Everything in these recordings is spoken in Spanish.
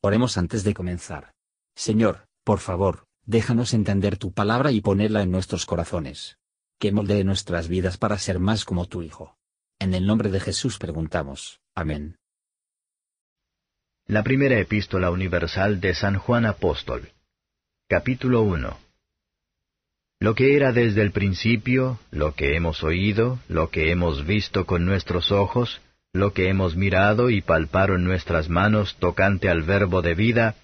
Oremos antes de comenzar. Señor, por favor, déjanos entender tu palabra y ponerla en nuestros corazones. Que moldee nuestras vidas para ser más como tu Hijo. En el nombre de Jesús preguntamos. Amén. La primera epístola universal de San Juan Apóstol. Capítulo 1. Lo que era desde el principio, lo que hemos oído, lo que hemos visto con nuestros ojos, lo que hemos mirado y palparon nuestras manos tocante al verbo de vida,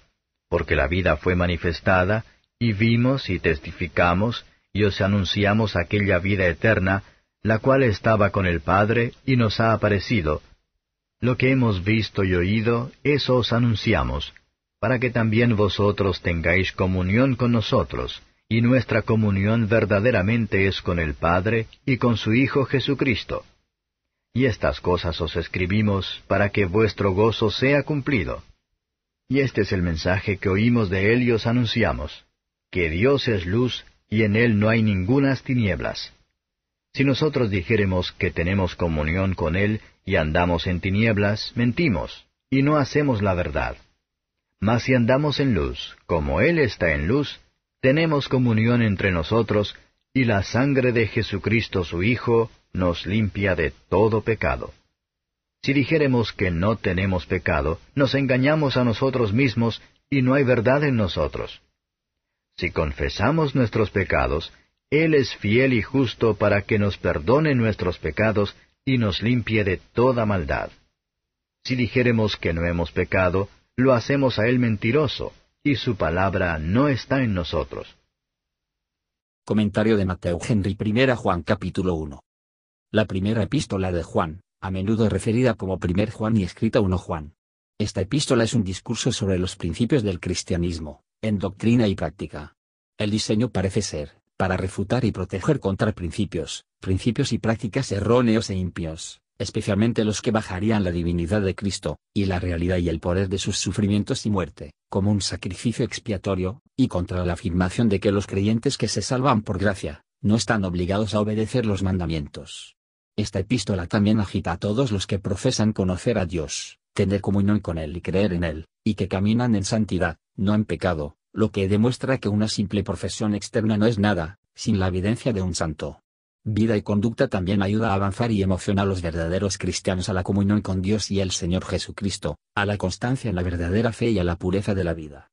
porque la vida fue manifestada, y vimos y testificamos, y os anunciamos aquella vida eterna, la cual estaba con el Padre y nos ha aparecido. Lo que hemos visto y oído, eso os anunciamos, para que también vosotros tengáis comunión con nosotros, y nuestra comunión verdaderamente es con el Padre y con su Hijo Jesucristo. Y estas cosas os escribimos para que vuestro gozo sea cumplido. Y este es el mensaje que oímos de Él y os anunciamos, que Dios es luz y en Él no hay ningunas tinieblas. Si nosotros dijéremos que tenemos comunión con Él y andamos en tinieblas, mentimos, y no hacemos la verdad. Mas si andamos en luz, como Él está en luz, tenemos comunión entre nosotros, y la sangre de Jesucristo su Hijo nos limpia de todo pecado. Si dijéremos que no tenemos pecado, nos engañamos a nosotros mismos y no hay verdad en nosotros. Si confesamos nuestros pecados, Él es fiel y justo para que nos perdone nuestros pecados y nos limpie de toda maldad. Si dijéremos que no hemos pecado, lo hacemos a Él mentiroso, y su palabra no está en nosotros. Comentario de Mateo Henry I Juan capítulo 1. La primera epístola de Juan, a menudo referida como primer Juan y escrita 1 Juan. Esta epístola es un discurso sobre los principios del cristianismo, en doctrina y práctica. El diseño parece ser, para refutar y proteger contra principios, principios y prácticas erróneos e impios, especialmente los que bajarían la divinidad de Cristo, y la realidad y el poder de sus sufrimientos y muerte, como un sacrificio expiatorio, y contra la afirmación de que los creyentes que se salvan por gracia, no están obligados a obedecer los mandamientos. Esta epístola también agita a todos los que profesan conocer a Dios, tener comunión con Él y creer en Él, y que caminan en santidad, no en pecado, lo que demuestra que una simple profesión externa no es nada, sin la evidencia de un santo. Vida y conducta también ayuda a avanzar y emociona a los verdaderos cristianos a la comunión con Dios y el Señor Jesucristo, a la constancia en la verdadera fe y a la pureza de la vida.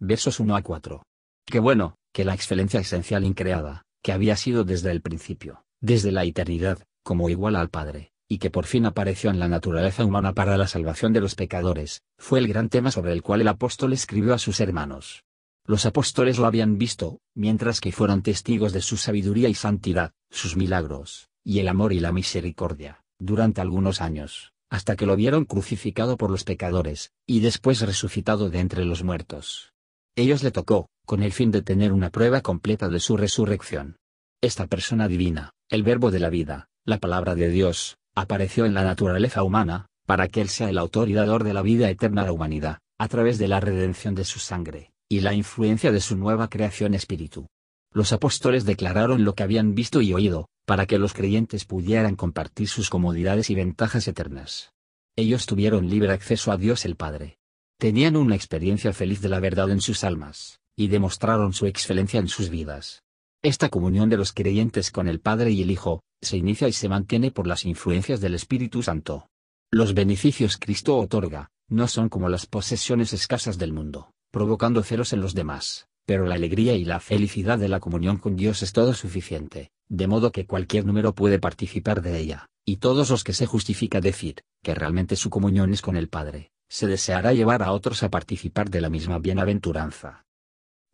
Versos 1 a 4. Qué bueno, que la excelencia esencial increada, que había sido desde el principio, desde la eternidad, como igual al Padre, y que por fin apareció en la naturaleza humana para la salvación de los pecadores, fue el gran tema sobre el cual el apóstol escribió a sus hermanos. Los apóstoles lo habían visto, mientras que fueron testigos de su sabiduría y santidad, sus milagros, y el amor y la misericordia, durante algunos años, hasta que lo vieron crucificado por los pecadores, y después resucitado de entre los muertos. Ellos le tocó, con el fin de tener una prueba completa de su resurrección. Esta persona divina, el verbo de la vida, la palabra de Dios, apareció en la naturaleza humana, para que Él sea el autor y dador de la vida eterna a la humanidad, a través de la redención de su sangre, y la influencia de su nueva creación espíritu. Los apóstoles declararon lo que habían visto y oído, para que los creyentes pudieran compartir sus comodidades y ventajas eternas. Ellos tuvieron libre acceso a Dios el Padre. Tenían una experiencia feliz de la verdad en sus almas, y demostraron su excelencia en sus vidas. Esta comunión de los creyentes con el Padre y el Hijo, se inicia y se mantiene por las influencias del Espíritu Santo. Los beneficios Cristo otorga, no son como las posesiones escasas del mundo, provocando celos en los demás, pero la alegría y la felicidad de la comunión con Dios es todo suficiente, de modo que cualquier número puede participar de ella, y todos los que se justifica decir, que realmente su comunión es con el Padre, se deseará llevar a otros a participar de la misma bienaventuranza.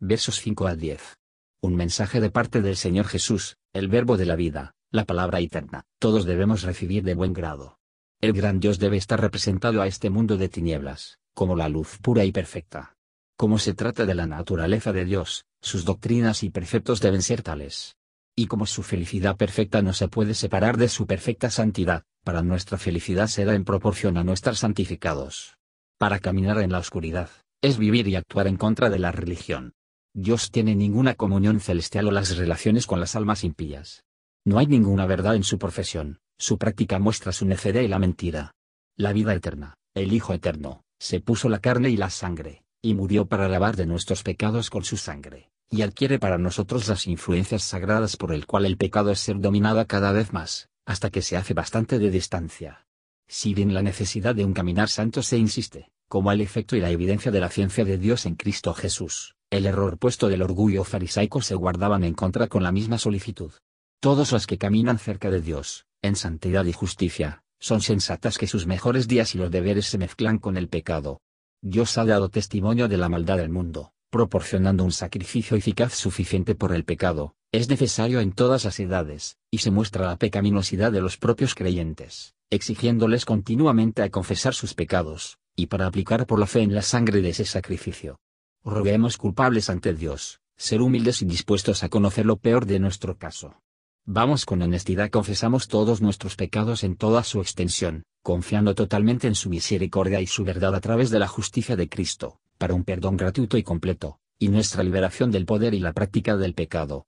Versos 5 a 10 un mensaje de parte del Señor Jesús, el verbo de la vida, la palabra eterna, todos debemos recibir de buen grado. El gran Dios debe estar representado a este mundo de tinieblas, como la luz pura y perfecta. Como se trata de la naturaleza de Dios, sus doctrinas y preceptos deben ser tales. Y como su felicidad perfecta no se puede separar de su perfecta santidad, para nuestra felicidad será en proporción a nuestros santificados. Para caminar en la oscuridad, es vivir y actuar en contra de la religión, Dios tiene ninguna comunión celestial o las relaciones con las almas impías. No hay ninguna verdad en su profesión, su práctica muestra su necedad y la mentira. La vida eterna, el Hijo eterno, se puso la carne y la sangre, y murió para lavar de nuestros pecados con su sangre, y adquiere para nosotros las influencias sagradas por el cual el pecado es ser dominada cada vez más, hasta que se hace bastante de distancia. Si bien la necesidad de un caminar santo se insiste, como el efecto y la evidencia de la ciencia de Dios en Cristo Jesús, el error puesto del orgullo farisaico se guardaban en contra con la misma solicitud. Todos los que caminan cerca de Dios, en santidad y justicia, son sensatas que sus mejores días y los deberes se mezclan con el pecado. Dios ha dado testimonio de la maldad del mundo, proporcionando un sacrificio eficaz suficiente por el pecado, es necesario en todas las edades, y se muestra la pecaminosidad de los propios creyentes, exigiéndoles continuamente a confesar sus pecados, y para aplicar por la fe en la sangre de ese sacrificio. Roguemos culpables ante Dios, ser humildes y dispuestos a conocer lo peor de nuestro caso. Vamos con honestidad confesamos todos nuestros pecados en toda su extensión, confiando totalmente en su misericordia y su verdad a través de la justicia de Cristo, para un perdón gratuito y completo, y nuestra liberación del poder y la práctica del pecado.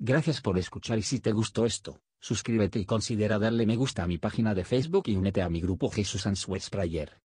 Gracias por escuchar y si te gustó esto, suscríbete y considera darle me gusta a mi página de Facebook y únete a mi grupo Jesús Answers Prayer.